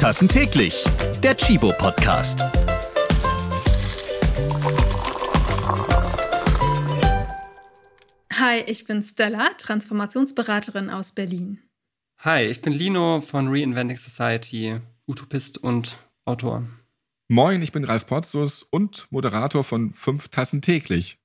Tassen täglich. Der Chibo Podcast. Hi, ich bin Stella, Transformationsberaterin aus Berlin. Hi, ich bin Lino von Reinventing Society, Utopist und Autor. Moin, ich bin Ralf Potzus und Moderator von Fünf Tassen täglich.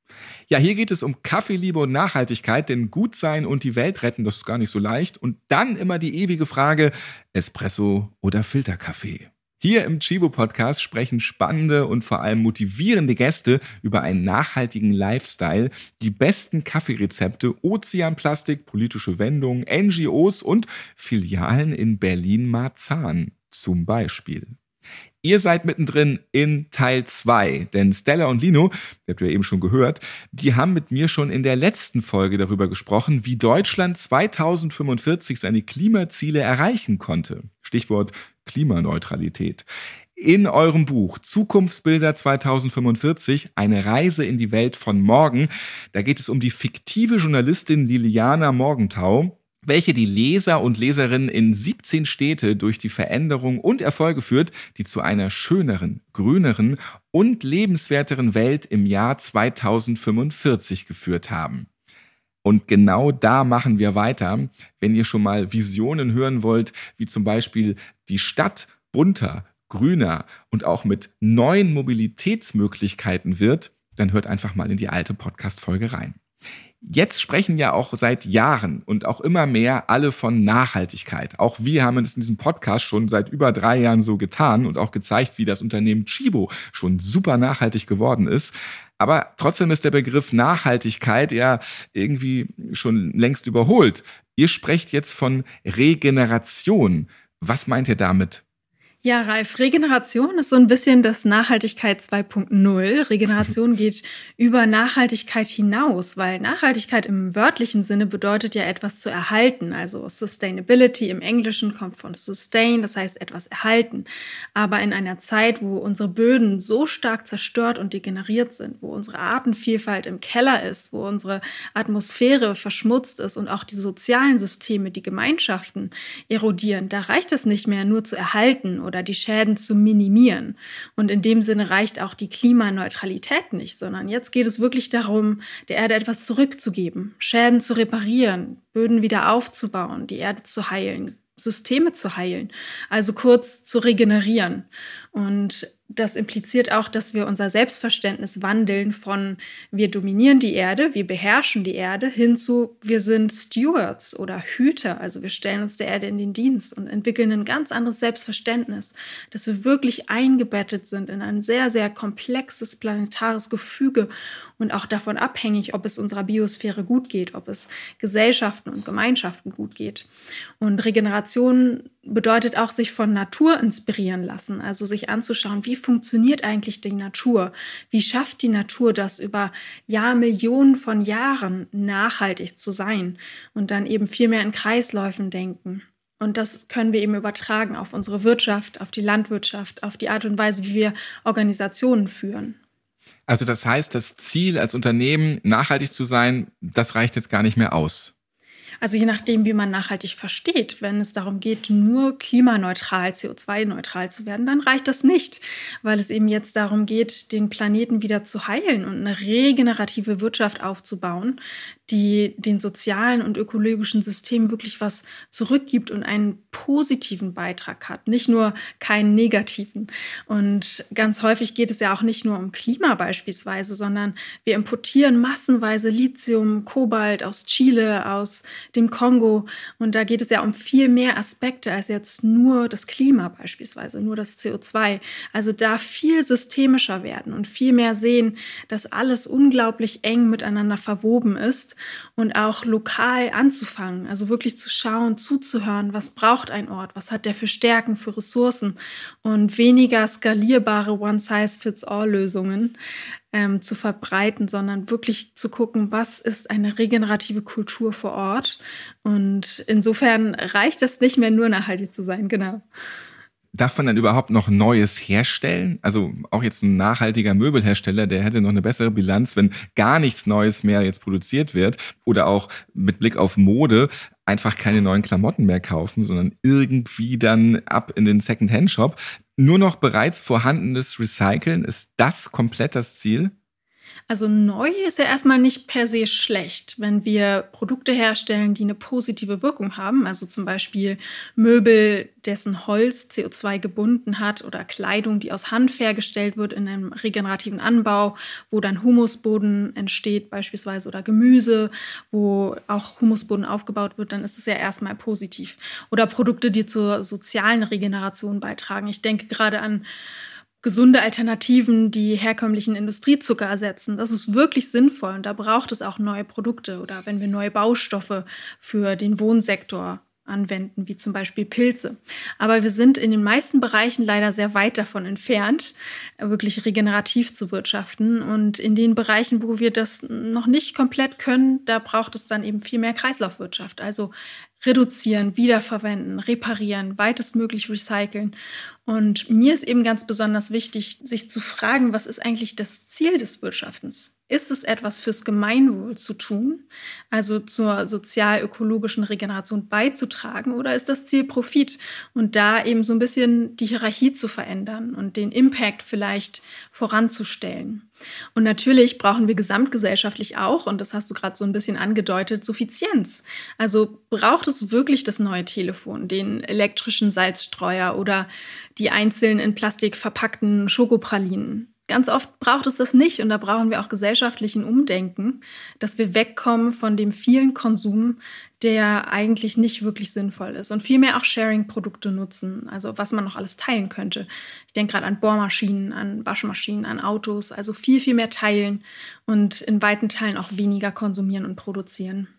Ja, hier geht es um Kaffeeliebe und Nachhaltigkeit, denn gut sein und die Welt retten, das ist gar nicht so leicht. Und dann immer die ewige Frage, Espresso oder Filterkaffee? Hier im Chibo Podcast sprechen spannende und vor allem motivierende Gäste über einen nachhaltigen Lifestyle, die besten Kaffeerezepte, Ozeanplastik, politische Wendungen, NGOs und Filialen in Berlin-Marzahn zum Beispiel. Ihr seid mittendrin in Teil 2, denn Stella und Lino, die habt ihr eben schon gehört, die haben mit mir schon in der letzten Folge darüber gesprochen, wie Deutschland 2045 seine Klimaziele erreichen konnte. Stichwort Klimaneutralität. In eurem Buch Zukunftsbilder 2045, eine Reise in die Welt von morgen, da geht es um die fiktive Journalistin Liliana Morgenthau, welche die Leser und Leserinnen in 17 Städte durch die Veränderung und Erfolge führt, die zu einer schöneren, grüneren und lebenswerteren Welt im Jahr 2045 geführt haben. Und genau da machen wir weiter. Wenn ihr schon mal Visionen hören wollt, wie zum Beispiel die Stadt bunter, grüner und auch mit neuen Mobilitätsmöglichkeiten wird, dann hört einfach mal in die alte Podcast-Folge rein. Jetzt sprechen ja auch seit Jahren und auch immer mehr alle von Nachhaltigkeit. Auch wir haben es in diesem Podcast schon seit über drei Jahren so getan und auch gezeigt, wie das Unternehmen Chibo schon super nachhaltig geworden ist. Aber trotzdem ist der Begriff Nachhaltigkeit ja irgendwie schon längst überholt. Ihr sprecht jetzt von Regeneration. Was meint ihr damit? Ja, Ralf, Regeneration ist so ein bisschen das Nachhaltigkeit 2.0. Regeneration geht über Nachhaltigkeit hinaus, weil Nachhaltigkeit im wörtlichen Sinne bedeutet ja etwas zu erhalten. Also Sustainability im Englischen kommt von sustain, das heißt etwas erhalten. Aber in einer Zeit, wo unsere Böden so stark zerstört und degeneriert sind, wo unsere Artenvielfalt im Keller ist, wo unsere Atmosphäre verschmutzt ist und auch die sozialen Systeme, die Gemeinschaften erodieren, da reicht es nicht mehr nur zu erhalten oder oder die Schäden zu minimieren. Und in dem Sinne reicht auch die Klimaneutralität nicht, sondern jetzt geht es wirklich darum, der Erde etwas zurückzugeben, Schäden zu reparieren, Böden wieder aufzubauen, die Erde zu heilen, Systeme zu heilen, also kurz zu regenerieren. Und das impliziert auch, dass wir unser Selbstverständnis wandeln von wir dominieren die Erde, wir beherrschen die Erde, hin zu wir sind Stewards oder Hüter, also wir stellen uns der Erde in den Dienst und entwickeln ein ganz anderes Selbstverständnis, dass wir wirklich eingebettet sind in ein sehr, sehr komplexes planetares Gefüge und auch davon abhängig, ob es unserer Biosphäre gut geht, ob es Gesellschaften und Gemeinschaften gut geht. Und Regeneration bedeutet auch, sich von Natur inspirieren lassen, also sich anzuschauen, wie funktioniert eigentlich die Natur? Wie schafft die Natur das über Jahrmillionen von Jahren nachhaltig zu sein und dann eben viel mehr in Kreisläufen denken? Und das können wir eben übertragen auf unsere Wirtschaft, auf die Landwirtschaft, auf die Art und Weise, wie wir Organisationen führen. Also das heißt, das Ziel als Unternehmen, nachhaltig zu sein, das reicht jetzt gar nicht mehr aus. Also je nachdem, wie man nachhaltig versteht. Wenn es darum geht, nur klimaneutral, CO2-neutral zu werden, dann reicht das nicht, weil es eben jetzt darum geht, den Planeten wieder zu heilen und eine regenerative Wirtschaft aufzubauen, die den sozialen und ökologischen Systemen wirklich was zurückgibt und einen positiven Beitrag hat, nicht nur keinen negativen. Und ganz häufig geht es ja auch nicht nur um Klima beispielsweise, sondern wir importieren massenweise Lithium, Kobalt aus Chile, aus dem Kongo. Und da geht es ja um viel mehr Aspekte als jetzt nur das Klima beispielsweise, nur das CO2. Also da viel systemischer werden und viel mehr sehen, dass alles unglaublich eng miteinander verwoben ist und auch lokal anzufangen, also wirklich zu schauen, zuzuhören, was braucht ein Ort, was hat der für Stärken, für Ressourcen und weniger skalierbare One-Size-Fits-All-Lösungen ähm, zu verbreiten, sondern wirklich zu gucken, was ist eine regenerative Kultur vor Ort. Und insofern reicht es nicht mehr nur nachhaltig zu sein, genau. Darf man dann überhaupt noch Neues herstellen? Also auch jetzt ein nachhaltiger Möbelhersteller, der hätte noch eine bessere Bilanz, wenn gar nichts Neues mehr jetzt produziert wird. Oder auch mit Blick auf Mode. einfach keine neuen Klamotten mehr kaufen, sondern irgendwie dann ab in den Second-Hand-Shop. Nur noch bereits vorhandenes Recyceln, ist das komplett das Ziel? Also neu ist ja erstmal nicht per se schlecht, wenn wir Produkte herstellen, die eine positive Wirkung haben. Also zum Beispiel Möbel, dessen Holz CO2 gebunden hat oder Kleidung, die aus Hanf hergestellt wird in einem regenerativen Anbau, wo dann Humusboden entsteht beispielsweise oder Gemüse, wo auch Humusboden aufgebaut wird, dann ist es ja erstmal positiv. Oder Produkte, die zur sozialen Regeneration beitragen. Ich denke gerade an gesunde Alternativen, die herkömmlichen Industriezucker ersetzen. Das ist wirklich sinnvoll und da braucht es auch neue Produkte oder wenn wir neue Baustoffe für den Wohnsektor anwenden, wie zum Beispiel Pilze. Aber wir sind in den meisten Bereichen leider sehr weit davon entfernt, wirklich regenerativ zu wirtschaften. Und in den Bereichen, wo wir das noch nicht komplett können, da braucht es dann eben viel mehr Kreislaufwirtschaft. Also reduzieren, wiederverwenden, reparieren, weitestmöglich recyceln. Und mir ist eben ganz besonders wichtig, sich zu fragen, was ist eigentlich das Ziel des Wirtschaftens? Ist es etwas fürs Gemeinwohl zu tun, also zur sozial-ökologischen Regeneration beizutragen, oder ist das Ziel Profit und da eben so ein bisschen die Hierarchie zu verändern und den Impact vielleicht voranzustellen? Und natürlich brauchen wir gesamtgesellschaftlich auch, und das hast du gerade so ein bisschen angedeutet, Suffizienz. Also braucht es wirklich das neue Telefon, den elektrischen Salzstreuer oder die einzeln in Plastik verpackten Schokopralinen? Ganz oft braucht es das nicht und da brauchen wir auch gesellschaftlichen Umdenken, dass wir wegkommen von dem vielen Konsum, der eigentlich nicht wirklich sinnvoll ist und vielmehr auch Sharing-Produkte nutzen, also was man noch alles teilen könnte. Ich denke gerade an Bohrmaschinen, an Waschmaschinen, an Autos, also viel, viel mehr teilen und in weiten Teilen auch weniger konsumieren und produzieren.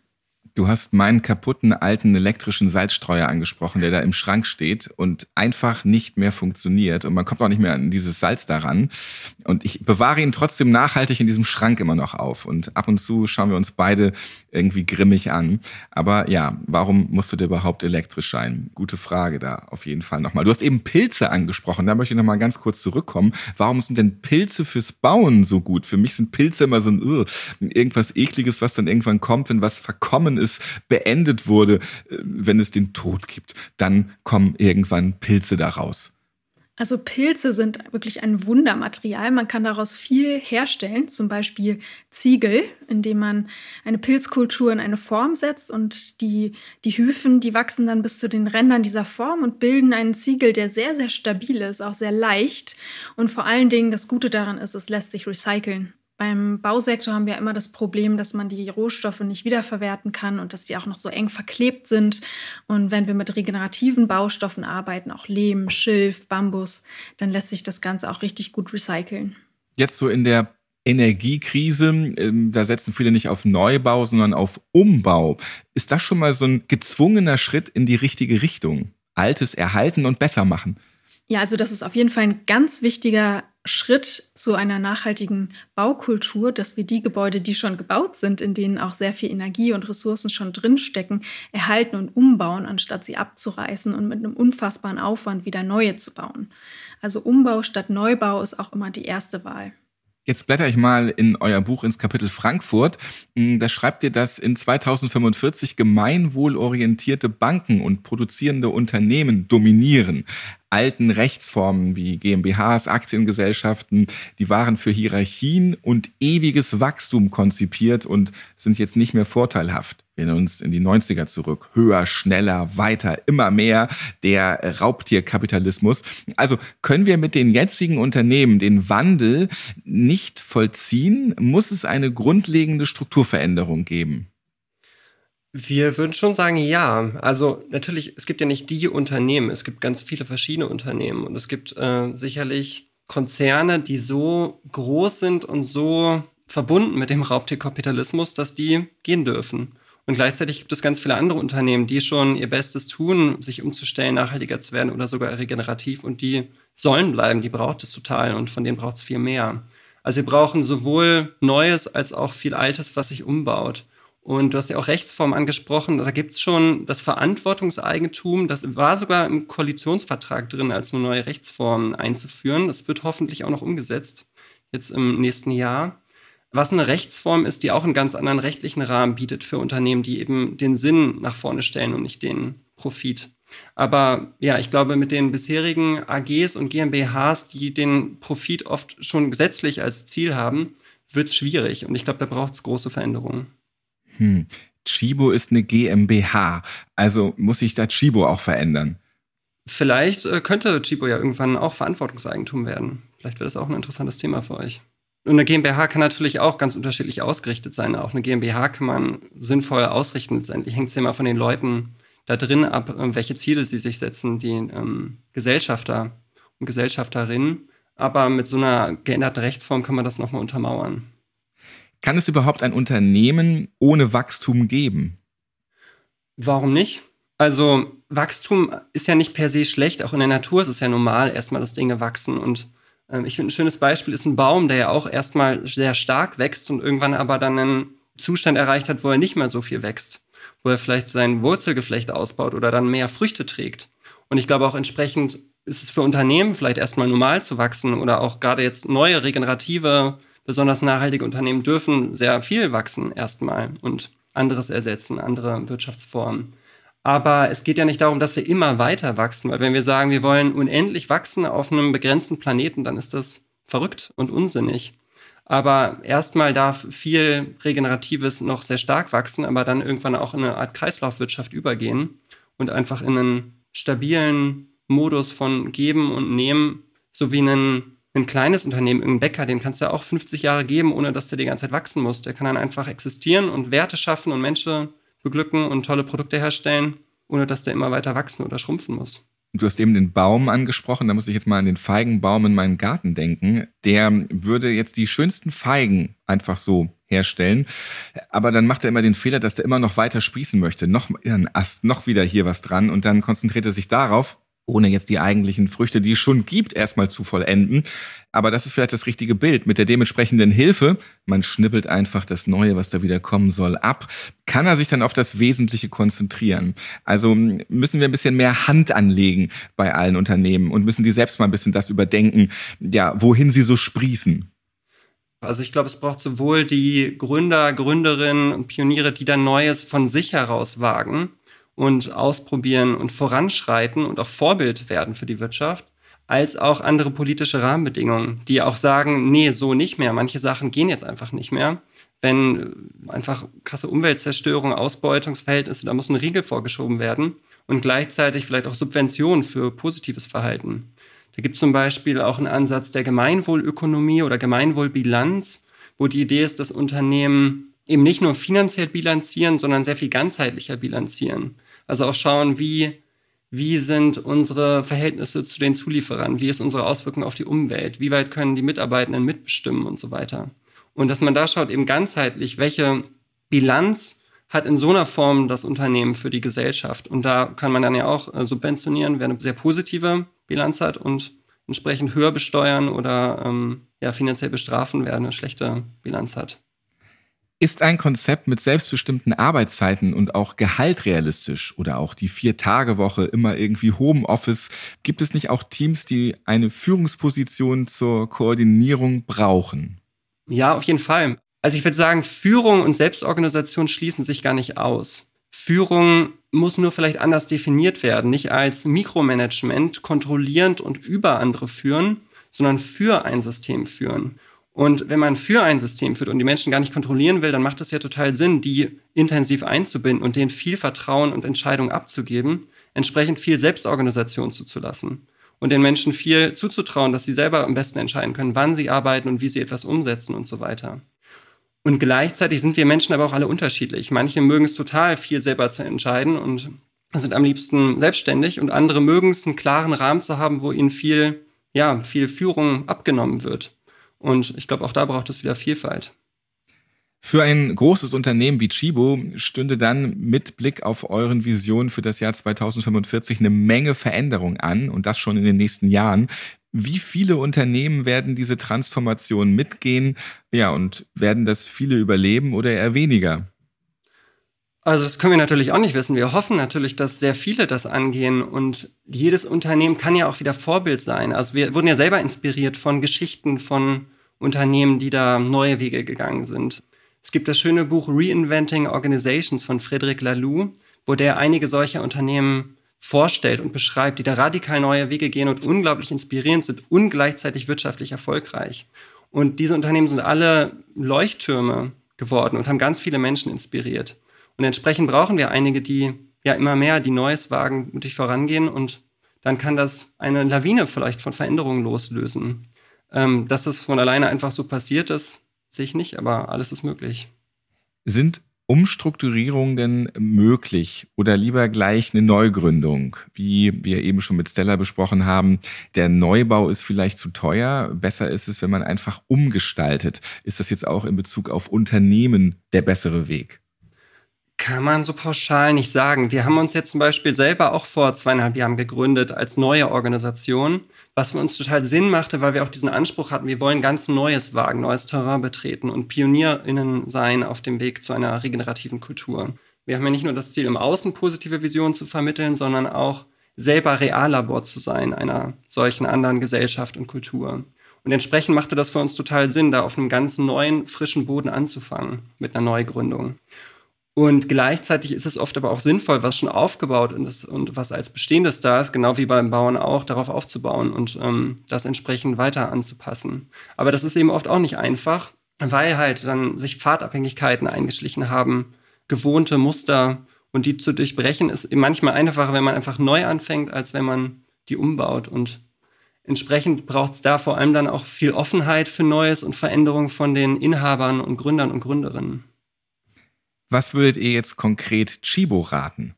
Du hast meinen kaputten alten elektrischen Salzstreuer angesprochen, der da im Schrank steht und einfach nicht mehr funktioniert. Und man kommt auch nicht mehr an dieses Salz daran. Und ich bewahre ihn trotzdem nachhaltig in diesem Schrank immer noch auf. Und ab und zu schauen wir uns beide irgendwie grimmig an. Aber ja, warum musst du dir überhaupt elektrisch sein? Gute Frage da auf jeden Fall nochmal. Du hast eben Pilze angesprochen. Da möchte ich nochmal ganz kurz zurückkommen. Warum sind denn Pilze fürs Bauen so gut? Für mich sind Pilze immer so ein irgendwas ekliges, was dann irgendwann kommt, wenn was verkommen es beendet wurde, äh, wenn es den Tod gibt, dann kommen irgendwann Pilze daraus. Also Pilze sind wirklich ein Wundermaterial. Man kann daraus viel herstellen, zum Beispiel Ziegel, indem man eine Pilzkultur in eine Form setzt und die, die Hyphen, die wachsen dann bis zu den Rändern dieser Form und bilden einen Ziegel, der sehr, sehr stabil ist, auch sehr leicht. Und vor allen Dingen das Gute daran ist, es lässt sich recyceln. Beim Bausektor haben wir immer das Problem, dass man die Rohstoffe nicht wiederverwerten kann und dass sie auch noch so eng verklebt sind. Und wenn wir mit regenerativen Baustoffen arbeiten, auch Lehm, Schilf, Bambus, dann lässt sich das Ganze auch richtig gut recyceln. Jetzt so in der Energiekrise, ähm, da setzen viele nicht auf Neubau, sondern auf Umbau. Ist das schon mal so ein gezwungener Schritt in die richtige Richtung? Altes erhalten und besser machen? Ja, also das ist auf jeden Fall ein ganz wichtiger Schritt zu einer nachhaltigen Baukultur, dass wir die Gebäude, die schon gebaut sind, in denen auch sehr viel Energie und Ressourcen schon drinstecken, erhalten und umbauen, anstatt sie abzureißen und mit einem unfassbaren Aufwand wieder neue zu bauen. Also Umbau statt Neubau ist auch immer die erste Wahl. Jetzt blätter ich mal in euer Buch ins Kapitel Frankfurt. Hm, da schreibt ihr, dass in 2045 gemeinwohlorientierte Banken und produzierende Unternehmen dominieren alten Rechtsformen wie GmbHs, Aktiengesellschaften, die waren für Hierarchien und ewiges Wachstum konzipiert und sind jetzt nicht mehr vorteilhaft. Wir erinnern uns in die 90er zurück. Höher, schneller, weiter, immer mehr der Raubtierkapitalismus. Also können wir mit den jetzigen Unternehmen den Wandel nicht vollziehen? Muss es eine grundlegende Strukturveränderung geben? Wir würden schon sagen, ja. Also natürlich, es gibt ja nicht die Unternehmen, es gibt ganz viele verschiedene Unternehmen und es gibt äh, sicherlich Konzerne, die so groß sind und so verbunden mit dem Raubtierkapitalismus, dass die gehen dürfen. Und gleichzeitig gibt es ganz viele andere Unternehmen, die schon ihr Bestes tun, sich umzustellen, nachhaltiger zu werden oder sogar regenerativ und die sollen bleiben, die braucht es total und von denen braucht es viel mehr. Also wir brauchen sowohl Neues als auch viel Altes, was sich umbaut. Und du hast ja auch Rechtsform angesprochen. Da gibt es schon das Verantwortungseigentum. Das war sogar im Koalitionsvertrag drin, als eine neue Rechtsform einzuführen. Das wird hoffentlich auch noch umgesetzt, jetzt im nächsten Jahr. was eine Rechtsform ist, die auch einen ganz anderen rechtlichen Rahmen bietet für Unternehmen, die eben den Sinn nach vorne stellen und nicht den Profit. Aber ja, ich glaube, mit den bisherigen AGs und GmbHs, die den Profit oft schon gesetzlich als Ziel haben, wird es schwierig. Und ich glaube, da braucht es große Veränderungen. Hm. Chibo ist eine GmbH. Also muss sich da Chibo auch verändern. Vielleicht äh, könnte Chibo ja irgendwann auch Verantwortungseigentum werden. Vielleicht wäre das auch ein interessantes Thema für euch. Und eine GmbH kann natürlich auch ganz unterschiedlich ausgerichtet sein. Auch eine GmbH kann man sinnvoll ausrichten. Letztendlich hängt es ja immer von den Leuten da drin ab, äh, welche Ziele sie sich setzen, die ähm, Gesellschafter und Gesellschafterinnen. Aber mit so einer geänderten Rechtsform kann man das nochmal untermauern. Kann es überhaupt ein Unternehmen ohne Wachstum geben? Warum nicht? Also Wachstum ist ja nicht per se schlecht. Auch in der Natur ist es ja normal, erstmal, dass Dinge wachsen und ähm, ich finde, ein schönes Beispiel ist ein Baum, der ja auch erstmal sehr stark wächst und irgendwann aber dann einen Zustand erreicht hat, wo er nicht mehr so viel wächst, wo er vielleicht sein Wurzelgeflecht ausbaut oder dann mehr Früchte trägt. Und ich glaube auch entsprechend ist es für Unternehmen vielleicht erstmal normal zu wachsen oder auch gerade jetzt neue regenerative, besonders nachhaltige Unternehmen dürfen sehr viel wachsen erstmal und anderes ersetzen, andere Wirtschaftsformen. Aber es geht ja nicht darum, dass wir immer weiter wachsen, weil wenn wir sagen, wir wollen unendlich wachsen auf einem begrenzten Planeten, dann ist das verrückt und unsinnig. Aber erstmal darf viel Regeneratives noch sehr stark wachsen, aber dann irgendwann auch in eine Art Kreislaufwirtschaft übergehen und einfach in einen stabilen Modus von Geben und Nehmen, so wie ein, ein kleines Unternehmen, ein Bäcker, dem kannst du ja auch 50 Jahre geben, ohne dass der die ganze Zeit wachsen muss. Der kann dann einfach existieren und Werte schaffen und Menschen beglücken und tolle Produkte herstellen, ohne dass der immer weiter wachsen oder schrumpfen muss. Du hast eben den Baum angesprochen, da muss ich jetzt mal an den Feigenbaum in meinem Garten denken. Der würde jetzt die schönsten Feigen einfach so herstellen. Aber dann macht er immer den Fehler, dass er immer noch weiter sprießen möchte. Noch ein Ast, noch wieder hier was dran. Und dann konzentriert er sich darauf ohne jetzt die eigentlichen Früchte, die es schon gibt, erstmal zu vollenden. Aber das ist vielleicht das richtige Bild. Mit der dementsprechenden Hilfe, man schnippelt einfach das Neue, was da wieder kommen soll, ab, kann er sich dann auf das Wesentliche konzentrieren. Also müssen wir ein bisschen mehr Hand anlegen bei allen Unternehmen und müssen die selbst mal ein bisschen das überdenken, ja, wohin sie so sprießen. Also ich glaube, es braucht sowohl die Gründer, Gründerinnen und Pioniere, die dann Neues von sich heraus wagen, und ausprobieren und voranschreiten und auch Vorbild werden für die Wirtschaft, als auch andere politische Rahmenbedingungen, die auch sagen, nee, so nicht mehr. Manche Sachen gehen jetzt einfach nicht mehr. Wenn einfach krasse Umweltzerstörung, Ausbeutungsverhältnisse, da muss ein Riegel vorgeschoben werden und gleichzeitig vielleicht auch Subventionen für positives Verhalten. Da gibt es zum Beispiel auch einen Ansatz der Gemeinwohlökonomie oder Gemeinwohlbilanz, wo die Idee ist, dass Unternehmen eben nicht nur finanziell bilanzieren, sondern sehr viel ganzheitlicher bilanzieren. Also auch schauen, wie, wie sind unsere Verhältnisse zu den Zulieferern, wie ist unsere Auswirkung auf die Umwelt, wie weit können die Mitarbeitenden mitbestimmen und so weiter. Und dass man da schaut eben ganzheitlich, welche Bilanz hat in so einer Form das Unternehmen für die Gesellschaft. Und da kann man dann ja auch äh, subventionieren, wer eine sehr positive Bilanz hat und entsprechend höher besteuern oder ähm, ja, finanziell bestrafen, wer eine schlechte Bilanz hat. Ist ein Konzept mit selbstbestimmten Arbeitszeiten und auch Gehalt realistisch oder auch die Vier-Tage-Woche immer irgendwie Homeoffice? Gibt es nicht auch Teams, die eine Führungsposition zur Koordinierung brauchen? Ja, auf jeden Fall. Also ich würde sagen, Führung und Selbstorganisation schließen sich gar nicht aus. Führung muss nur vielleicht anders definiert werden, nicht als Mikromanagement kontrollierend und über andere führen, sondern für ein System führen. Und wenn man für ein System führt und die Menschen gar nicht kontrollieren will, dann macht es ja total Sinn, die intensiv einzubinden und denen viel Vertrauen und Entscheidung abzugeben, entsprechend viel Selbstorganisation zuzulassen und den Menschen viel zuzutrauen, dass sie selber am besten entscheiden können, wann sie arbeiten und wie sie etwas umsetzen und so weiter. Und gleichzeitig sind wir Menschen aber auch alle unterschiedlich. Manche mögen es total, viel selber zu entscheiden und sind am liebsten selbstständig und andere mögen es, einen klaren Rahmen zu haben, wo ihnen viel, ja, viel Führung abgenommen wird. Und ich glaube, auch da braucht es wieder Vielfalt. Für ein großes Unternehmen wie Chibo stünde dann mit Blick auf euren Visionen für das Jahr 2045 eine Menge Veränderung an und das schon in den nächsten Jahren. Wie viele Unternehmen werden diese Transformation mitgehen? Ja, und werden das viele überleben oder eher weniger? Also das können wir natürlich auch nicht wissen. Wir hoffen natürlich, dass sehr viele das angehen und jedes Unternehmen kann ja auch wieder Vorbild sein. Also wir wurden ja selber inspiriert von Geschichten von Unternehmen, die da neue Wege gegangen sind. Es gibt das schöne Buch Reinventing Organizations von Frederic Laloux, wo der einige solcher Unternehmen vorstellt und beschreibt, die da radikal neue Wege gehen und unglaublich inspirierend sind und gleichzeitig wirtschaftlich erfolgreich. Und diese Unternehmen sind alle Leuchttürme geworden und haben ganz viele Menschen inspiriert. Und entsprechend brauchen wir einige, die ja immer mehr die Neues wagen, mutig vorangehen und dann kann das eine Lawine vielleicht von Veränderungen loslösen. Ähm, dass das von alleine einfach so passiert ist, sehe ich nicht, aber alles ist möglich. Sind Umstrukturierungen denn möglich oder lieber gleich eine Neugründung? Wie wir eben schon mit Stella besprochen haben, der Neubau ist vielleicht zu teuer. Besser ist es, wenn man einfach umgestaltet. Ist das jetzt auch in Bezug auf Unternehmen der bessere Weg? Kann man so pauschal nicht sagen. Wir haben uns jetzt zum Beispiel selber auch vor zweieinhalb Jahren gegründet als neue Organisation, was für uns total Sinn machte, weil wir auch diesen Anspruch hatten, wir wollen ganz Neues wagen, neues Terrain betreten und PionierInnen sein auf dem Weg zu einer regenerativen Kultur. Wir haben ja nicht nur das Ziel, im Außen positive Visionen zu vermitteln, sondern auch selber Reallabor zu sein einer solchen anderen Gesellschaft und Kultur. Und entsprechend machte das für uns total Sinn, da auf einem ganz neuen, frischen Boden anzufangen mit einer Neugründung. Und gleichzeitig ist es oft aber auch sinnvoll, was schon aufgebaut ist und was als bestehendes da ist, genau wie beim Bauen auch, darauf aufzubauen und ähm, das entsprechend weiter anzupassen. Aber das ist eben oft auch nicht einfach, weil halt dann sich Pfadabhängigkeiten eingeschlichen haben, gewohnte Muster und die zu durchbrechen ist manchmal einfacher, wenn man einfach neu anfängt, als wenn man die umbaut. Und entsprechend braucht es da vor allem dann auch viel Offenheit für Neues und Veränderung von den Inhabern und Gründern und Gründerinnen. Was würdet ihr jetzt konkret Chibo raten?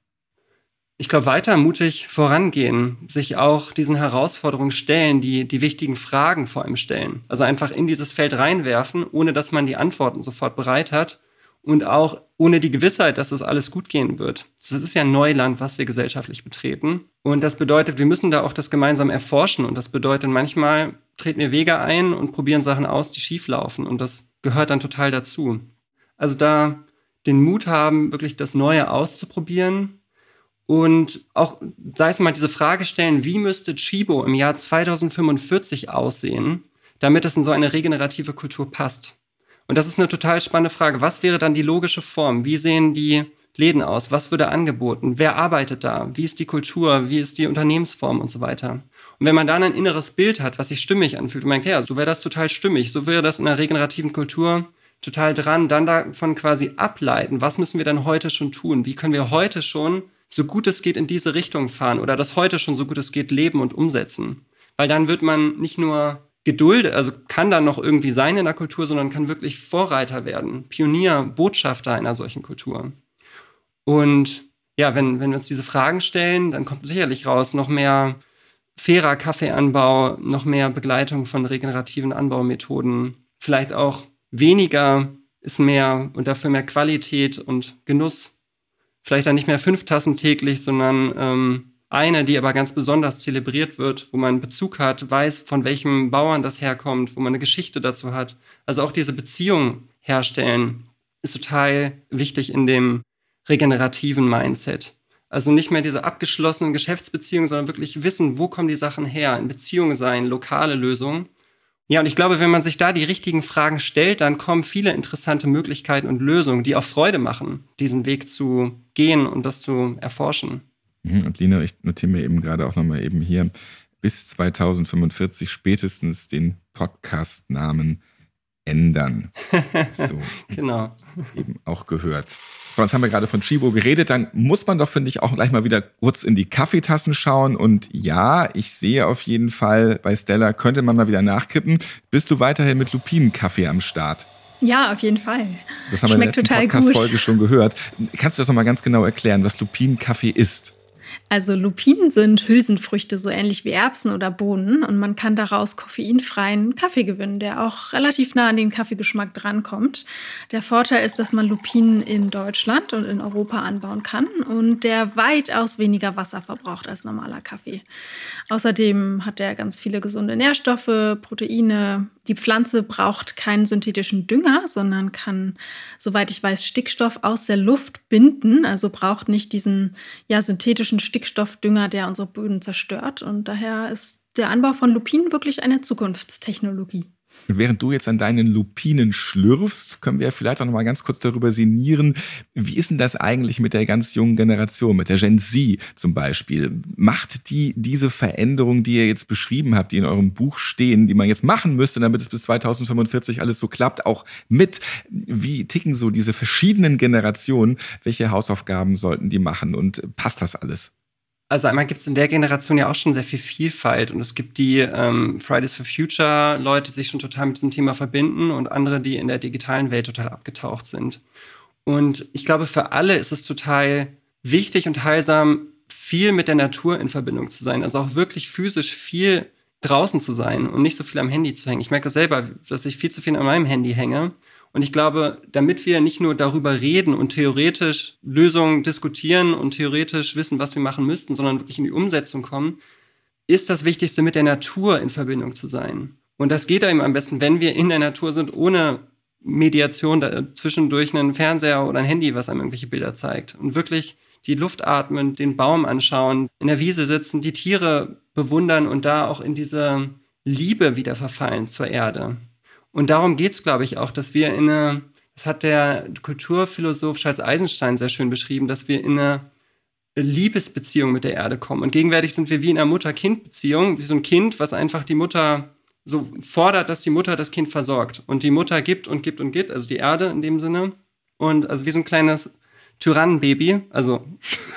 Ich glaube, weiter mutig vorangehen, sich auch diesen Herausforderungen stellen, die die wichtigen Fragen vor allem stellen. Also einfach in dieses Feld reinwerfen, ohne dass man die Antworten sofort bereit hat und auch ohne die Gewissheit, dass es alles gut gehen wird. Das ist ja ein Neuland, was wir gesellschaftlich betreten. Und das bedeutet, wir müssen da auch das gemeinsam erforschen. Und das bedeutet, manchmal treten wir Wege ein und probieren Sachen aus, die schief laufen. Und das gehört dann total dazu. Also da den Mut haben, wirklich das Neue auszuprobieren und auch, sei es mal diese Frage stellen, wie müsste Chibo im Jahr 2045 aussehen, damit es in so eine regenerative Kultur passt? Und das ist eine total spannende Frage. Was wäre dann die logische Form? Wie sehen die Läden aus? Was würde angeboten? Wer arbeitet da? Wie ist die Kultur? Wie ist die Unternehmensform und so weiter? Und wenn man dann ein inneres Bild hat, was sich stimmig anfühlt, und man denkt, ja, so wäre das total stimmig, so wäre das in einer regenerativen Kultur total dran, dann davon quasi ableiten, was müssen wir denn heute schon tun? Wie können wir heute schon, so gut es geht, in diese Richtung fahren oder das heute schon so gut es geht leben und umsetzen? Weil dann wird man nicht nur Geduld, also kann dann noch irgendwie sein in der Kultur, sondern kann wirklich Vorreiter werden, Pionier, Botschafter einer solchen Kultur. Und ja, wenn, wenn wir uns diese Fragen stellen, dann kommt sicherlich raus noch mehr fairer Kaffeeanbau, noch mehr Begleitung von regenerativen Anbaumethoden, vielleicht auch weniger ist mehr und dafür mehr Qualität und Genuss. Vielleicht dann nicht mehr fünf Tassen täglich, sondern ähm, eine, die aber ganz besonders zelebriert wird, wo man Bezug hat, weiß, von welchem Bauern das herkommt, wo man eine Geschichte dazu hat. Also auch diese Beziehung herstellen ist total wichtig in dem regenerativen Mindset. Also nicht mehr diese abgeschlossenen Geschäftsbeziehungen, sondern wirklich wissen, wo kommen die Sachen her, in Beziehungen sein, lokale Lösungen. Ja, und ich glaube, wenn man sich da die richtigen Fragen stellt, dann kommen viele interessante Möglichkeiten und Lösungen, die auch Freude machen, diesen Weg zu gehen und das zu erforschen. Mhm, und Lina, ich notiere mir eben gerade auch nochmal eben hier, bis 2045 spätestens den Podcast-Namen ändern. So. genau. Eben auch gehört. So, jetzt haben wir gerade von Chibo geredet. Dann muss man doch, finde ich, auch gleich mal wieder kurz in die Kaffeetassen schauen. Und ja, ich sehe auf jeden Fall bei Stella, könnte man mal wieder nachkippen. Bist du weiterhin mit Lupinenkaffee am Start? Ja, auf jeden Fall. Das haben wir in der letzten Podcast-Folge schon gehört. Kannst du das nochmal ganz genau erklären, was Lupinenkaffee ist? Also Lupinen sind Hülsenfrüchte, so ähnlich wie Erbsen oder Bohnen. Und man kann daraus koffeinfreien Kaffee gewinnen, der auch relativ nah an den Kaffeegeschmack drankommt. Der Vorteil ist, dass man Lupinen in Deutschland und in Europa anbauen kann und der weitaus weniger Wasser verbraucht als normaler Kaffee. Außerdem hat er ganz viele gesunde Nährstoffe, Proteine, die Pflanze braucht keinen synthetischen Dünger, sondern kann, soweit ich weiß, Stickstoff aus der Luft binden. Also braucht nicht diesen ja, synthetischen Stickstoffdünger, der unsere Böden zerstört. Und daher ist der Anbau von Lupinen wirklich eine Zukunftstechnologie. Und während du jetzt an deinen Lupinen schlürfst, können wir vielleicht auch noch mal ganz kurz darüber sinnieren, wie ist denn das eigentlich mit der ganz jungen Generation, mit der Gen Z zum Beispiel? Macht die diese Veränderung, die ihr jetzt beschrieben habt, die in eurem Buch stehen, die man jetzt machen müsste, damit es bis 2045 alles so klappt, auch mit? Wie ticken so diese verschiedenen Generationen? Welche Hausaufgaben sollten die machen und passt das alles? Also einmal gibt es in der Generation ja auch schon sehr viel Vielfalt und es gibt die ähm, Fridays for Future Leute, die sich schon total mit diesem Thema verbinden und andere, die in der digitalen Welt total abgetaucht sind. Und ich glaube, für alle ist es total wichtig und heilsam, viel mit der Natur in Verbindung zu sein. Also auch wirklich physisch viel draußen zu sein und nicht so viel am Handy zu hängen. Ich merke selber, dass ich viel zu viel an meinem Handy hänge und ich glaube, damit wir nicht nur darüber reden und theoretisch Lösungen diskutieren und theoretisch wissen, was wir machen müssten, sondern wirklich in die Umsetzung kommen, ist das Wichtigste, mit der Natur in Verbindung zu sein. Und das geht eben am besten, wenn wir in der Natur sind, ohne Mediation zwischendurch einen Fernseher oder ein Handy, was einem irgendwelche Bilder zeigt. Und wirklich die Luft atmen, den Baum anschauen, in der Wiese sitzen, die Tiere bewundern und da auch in diese Liebe wieder verfallen zur Erde. Und darum geht es, glaube ich, auch, dass wir in eine, das hat der Kulturphilosoph Charles Eisenstein sehr schön beschrieben, dass wir in eine Liebesbeziehung mit der Erde kommen. Und gegenwärtig sind wir wie in einer Mutter-Kind-Beziehung, wie so ein Kind, was einfach die Mutter so fordert, dass die Mutter das Kind versorgt. Und die Mutter gibt und gibt und gibt, also die Erde in dem Sinne. Und also wie so ein kleines Tyrannenbaby, also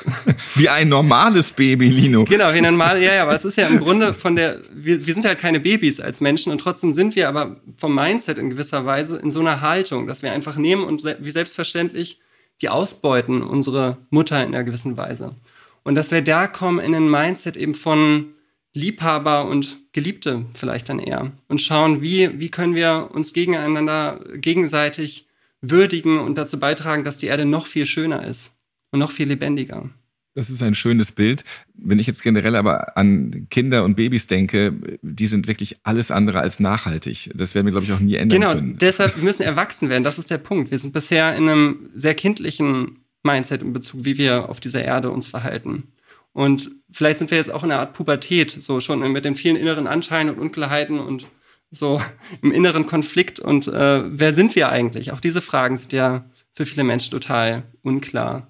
wie ein normales Baby, Lino. Genau, wie ein normales, ja, ja, aber es ist ja im Grunde von der, wir, wir sind halt keine Babys als Menschen und trotzdem sind wir aber vom Mindset in gewisser Weise in so einer Haltung, dass wir einfach nehmen und wie selbstverständlich die ausbeuten, unsere Mutter in einer gewissen Weise. Und dass wir da kommen in ein Mindset eben von Liebhaber und Geliebte vielleicht dann eher und schauen, wie, wie können wir uns gegeneinander, gegenseitig würdigen und dazu beitragen, dass die Erde noch viel schöner ist und noch viel lebendiger. Das ist ein schönes Bild. Wenn ich jetzt generell aber an Kinder und Babys denke, die sind wirklich alles andere als nachhaltig. Das werden wir, glaube ich, auch nie ändern genau, können. Genau, deshalb wir müssen erwachsen werden. Das ist der Punkt. Wir sind bisher in einem sehr kindlichen Mindset in Bezug, wie wir auf dieser Erde uns verhalten. Und vielleicht sind wir jetzt auch in einer Art Pubertät, so schon mit den vielen inneren Anteilen und Unklarheiten und so im inneren Konflikt und äh, wer sind wir eigentlich? Auch diese Fragen sind ja für viele Menschen total unklar.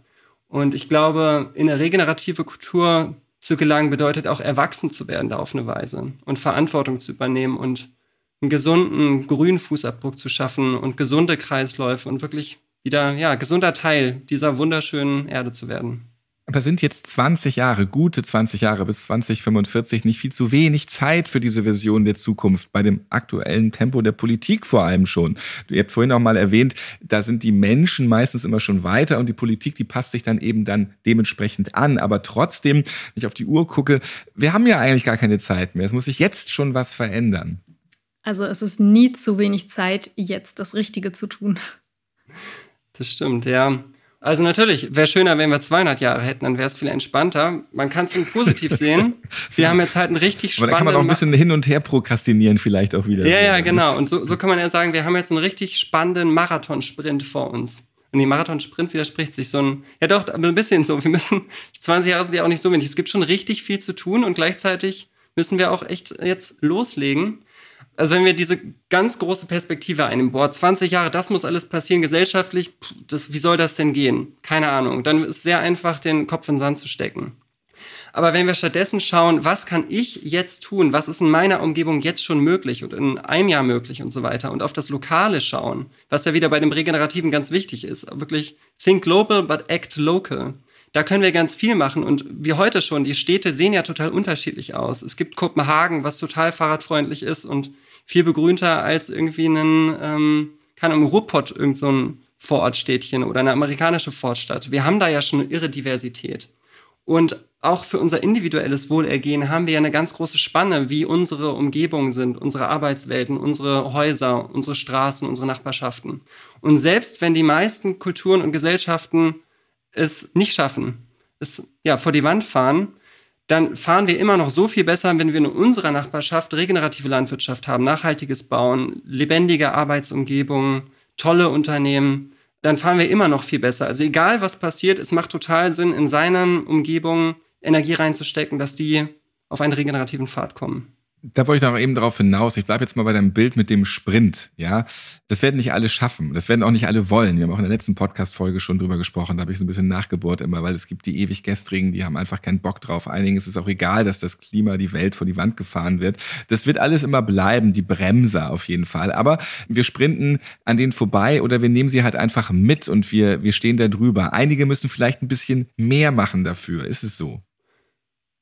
Und ich glaube, in eine regenerative Kultur zu gelangen, bedeutet auch erwachsen zu werden da auf eine Weise und Verantwortung zu übernehmen und einen gesunden grünen Fußabdruck zu schaffen und gesunde Kreisläufe und wirklich wieder ja gesunder Teil dieser wunderschönen Erde zu werden. Aber sind jetzt 20 Jahre, gute 20 Jahre bis 2045 nicht viel zu wenig Zeit für diese Version der Zukunft bei dem aktuellen Tempo der Politik vor allem schon? Du habt vorhin auch mal erwähnt, da sind die Menschen meistens immer schon weiter und die Politik, die passt sich dann eben dann dementsprechend an. Aber trotzdem, wenn ich auf die Uhr gucke, wir haben ja eigentlich gar keine Zeit mehr. Es muss sich jetzt schon was verändern. Also es ist nie zu wenig Zeit, jetzt das Richtige zu tun. Das stimmt, ja. Also natürlich, wäre schöner, wenn wir 200 Jahre hätten, dann wäre es viel entspannter. Man kann es positiv sehen. Wir haben jetzt halt einen richtig spannenden... Aber da kann man auch ein bisschen hin und her prokrastinieren vielleicht auch wieder. Ja, ja, genau. Und so, so kann man ja sagen, wir haben jetzt einen richtig spannenden Marathonsprint vor uns. Und die Marathonsprint widerspricht sich so ein, ja doch, aber ein bisschen so. Wir müssen, 20 Jahre sind ja auch nicht so wenig. Es gibt schon richtig viel zu tun und gleichzeitig müssen wir auch echt jetzt loslegen also wenn wir diese ganz große Perspektive einnehmen, boah, 20 Jahre, das muss alles passieren, gesellschaftlich, das, wie soll das denn gehen? Keine Ahnung. Dann ist es sehr einfach, den Kopf in den Sand zu stecken. Aber wenn wir stattdessen schauen, was kann ich jetzt tun? Was ist in meiner Umgebung jetzt schon möglich und in einem Jahr möglich und so weiter? Und auf das Lokale schauen, was ja wieder bei dem Regenerativen ganz wichtig ist. Wirklich think global, but act local. Da können wir ganz viel machen und wie heute schon, die Städte sehen ja total unterschiedlich aus. Es gibt Kopenhagen, was total fahrradfreundlich ist und viel begrünter als irgendwie einen, ähm, keine Ahnung, Ruhrpott, irgend so ein Vorortstädtchen oder eine amerikanische Vorstadt. Wir haben da ja schon eine irre Diversität. Und auch für unser individuelles Wohlergehen haben wir ja eine ganz große Spanne, wie unsere Umgebungen sind, unsere Arbeitswelten, unsere Häuser, unsere Straßen, unsere Nachbarschaften. Und selbst wenn die meisten Kulturen und Gesellschaften es nicht schaffen, es ja vor die Wand fahren, dann fahren wir immer noch so viel besser, wenn wir in unserer Nachbarschaft regenerative Landwirtschaft haben, nachhaltiges Bauen, lebendige Arbeitsumgebungen, tolle Unternehmen, dann fahren wir immer noch viel besser. Also egal was passiert, es macht total Sinn, in seinen Umgebungen Energie reinzustecken, dass die auf einen regenerativen Pfad kommen. Da wollte ich noch eben darauf hinaus. Ich bleibe jetzt mal bei deinem Bild mit dem Sprint. Ja, das werden nicht alle schaffen. Das werden auch nicht alle wollen. Wir haben auch in der letzten Podcast-Folge schon drüber gesprochen. Da habe ich so ein bisschen nachgebohrt immer, weil es gibt die ewig Gestrigen, die haben einfach keinen Bock drauf. Einigen ist es auch egal, dass das Klima, die Welt vor die Wand gefahren wird. Das wird alles immer bleiben, die Bremser auf jeden Fall. Aber wir sprinten an denen vorbei oder wir nehmen sie halt einfach mit und wir, wir stehen da drüber. Einige müssen vielleicht ein bisschen mehr machen dafür. Ist es so?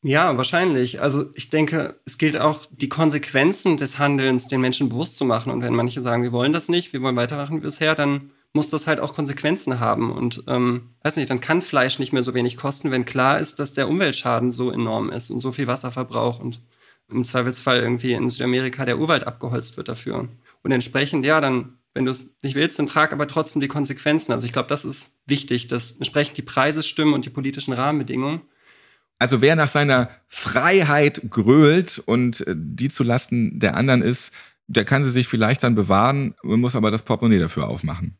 Ja, wahrscheinlich. Also ich denke, es gilt auch, die Konsequenzen des Handelns den Menschen bewusst zu machen. Und wenn manche sagen, wir wollen das nicht, wir wollen weitermachen wie bisher, dann muss das halt auch Konsequenzen haben. Und ähm, weiß nicht, dann kann Fleisch nicht mehr so wenig kosten, wenn klar ist, dass der Umweltschaden so enorm ist und so viel Wasserverbrauch und im Zweifelsfall irgendwie in Südamerika der Urwald abgeholzt wird dafür. Und entsprechend, ja, dann, wenn du es nicht willst, dann trag aber trotzdem die Konsequenzen. Also ich glaube, das ist wichtig, dass entsprechend die Preise stimmen und die politischen Rahmenbedingungen. Also wer nach seiner Freiheit grölt und äh, die zu Lasten der anderen ist, der kann sie sich vielleicht dann bewahren, muss aber das Portemonnaie dafür aufmachen.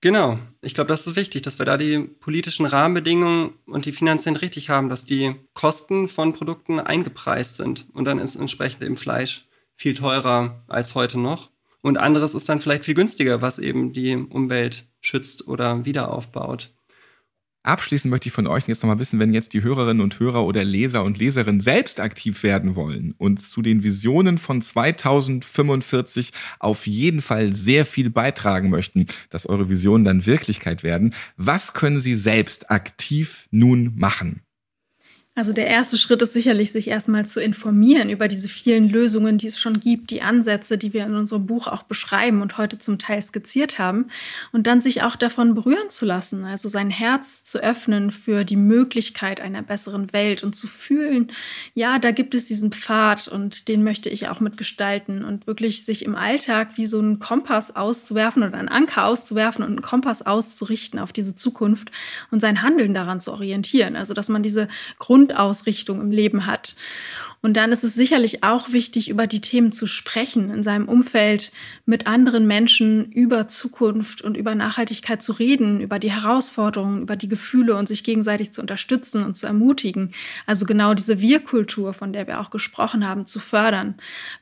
Genau. Ich glaube, das ist wichtig, dass wir da die politischen Rahmenbedingungen und die finanziellen richtig haben, dass die Kosten von Produkten eingepreist sind. Und dann ist entsprechend eben Fleisch viel teurer als heute noch. Und anderes ist dann vielleicht viel günstiger, was eben die Umwelt schützt oder wieder aufbaut. Abschließend möchte ich von euch jetzt nochmal wissen, wenn jetzt die Hörerinnen und Hörer oder Leser und Leserinnen selbst aktiv werden wollen und zu den Visionen von 2045 auf jeden Fall sehr viel beitragen möchten, dass eure Visionen dann Wirklichkeit werden, was können sie selbst aktiv nun machen? Also der erste Schritt ist sicherlich, sich erstmal zu informieren über diese vielen Lösungen, die es schon gibt, die Ansätze, die wir in unserem Buch auch beschreiben und heute zum Teil skizziert haben. Und dann sich auch davon berühren zu lassen, also sein Herz zu öffnen für die Möglichkeit einer besseren Welt und zu fühlen, ja, da gibt es diesen Pfad und den möchte ich auch mitgestalten und wirklich sich im Alltag wie so einen Kompass auszuwerfen oder einen Anker auszuwerfen und einen Kompass auszurichten auf diese Zukunft und sein Handeln daran zu orientieren. Also dass man diese Grund Grundausrichtung im Leben hat. Und dann ist es sicherlich auch wichtig, über die Themen zu sprechen, in seinem Umfeld mit anderen Menschen über Zukunft und über Nachhaltigkeit zu reden, über die Herausforderungen, über die Gefühle und sich gegenseitig zu unterstützen und zu ermutigen. Also genau diese Wir-Kultur, von der wir auch gesprochen haben, zu fördern.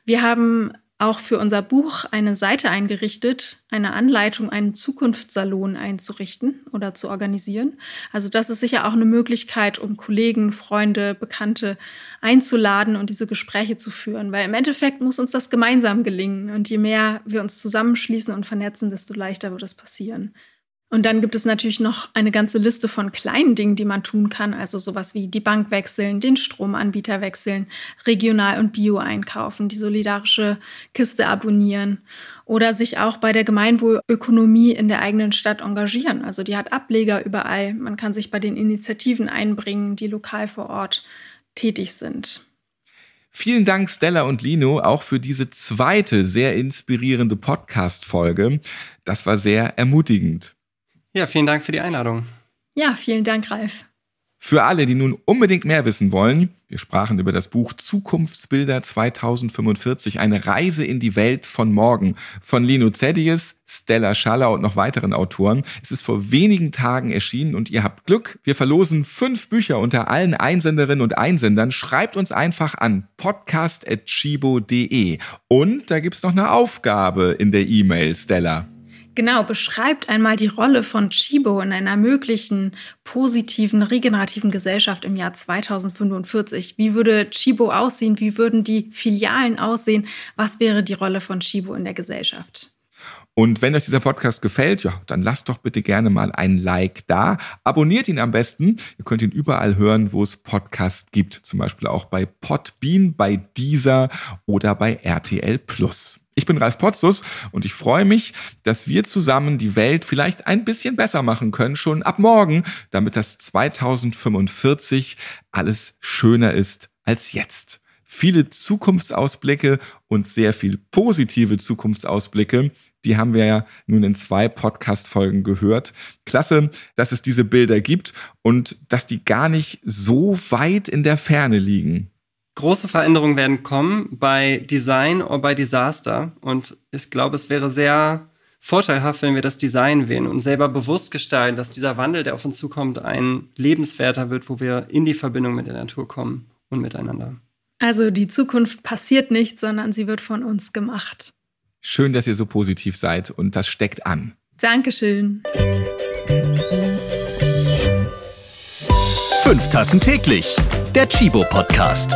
Wir haben auch für unser Buch eine Seite eingerichtet, eine Anleitung, einen Zukunftssalon einzurichten oder zu organisieren. Also das ist sicher auch eine Möglichkeit, um Kollegen, Freunde, Bekannte einzuladen und diese Gespräche zu führen, weil im Endeffekt muss uns das gemeinsam gelingen und je mehr wir uns zusammenschließen und vernetzen, desto leichter wird es passieren. Und dann gibt es natürlich noch eine ganze Liste von kleinen Dingen, die man tun kann. Also sowas wie die Bank wechseln, den Stromanbieter wechseln, regional und bio einkaufen, die solidarische Kiste abonnieren oder sich auch bei der Gemeinwohlökonomie in der eigenen Stadt engagieren. Also die hat Ableger überall. Man kann sich bei den Initiativen einbringen, die lokal vor Ort tätig sind. Vielen Dank, Stella und Lino, auch für diese zweite sehr inspirierende Podcast-Folge. Das war sehr ermutigend. Ja, vielen Dank für die Einladung. Ja, vielen Dank, Ralf. Für alle, die nun unbedingt mehr wissen wollen, wir sprachen über das Buch Zukunftsbilder 2045, eine Reise in die Welt von morgen von Lino Zedius, Stella Schaller und noch weiteren Autoren. Es ist vor wenigen Tagen erschienen und ihr habt Glück. Wir verlosen fünf Bücher unter allen Einsenderinnen und Einsendern. Schreibt uns einfach an podcast.chibo.de. Und da gibt's noch eine Aufgabe in der E-Mail, Stella. Genau, beschreibt einmal die Rolle von Chibo in einer möglichen positiven, regenerativen Gesellschaft im Jahr 2045. Wie würde Chibo aussehen? Wie würden die Filialen aussehen? Was wäre die Rolle von Chibo in der Gesellschaft? Und wenn euch dieser Podcast gefällt, ja, dann lasst doch bitte gerne mal ein Like da. Abonniert ihn am besten. Ihr könnt ihn überall hören, wo es Podcasts gibt. Zum Beispiel auch bei Podbean, bei Deezer oder bei RTL Plus. Ich bin Ralf Potzus und ich freue mich, dass wir zusammen die Welt vielleicht ein bisschen besser machen können, schon ab morgen, damit das 2045 alles schöner ist als jetzt. Viele Zukunftsausblicke und sehr viel positive Zukunftsausblicke, die haben wir ja nun in zwei Podcast-Folgen gehört. Klasse, dass es diese Bilder gibt und dass die gar nicht so weit in der Ferne liegen. Große Veränderungen werden kommen bei Design oder bei Disaster. Und ich glaube, es wäre sehr vorteilhaft, wenn wir das Design wählen und selber bewusst gestalten, dass dieser Wandel, der auf uns zukommt, ein lebenswerter wird, wo wir in die Verbindung mit der Natur kommen und miteinander. Also die Zukunft passiert nicht, sondern sie wird von uns gemacht. Schön, dass ihr so positiv seid und das steckt an. Dankeschön. Fünf Tassen täglich. Der Chibo Podcast.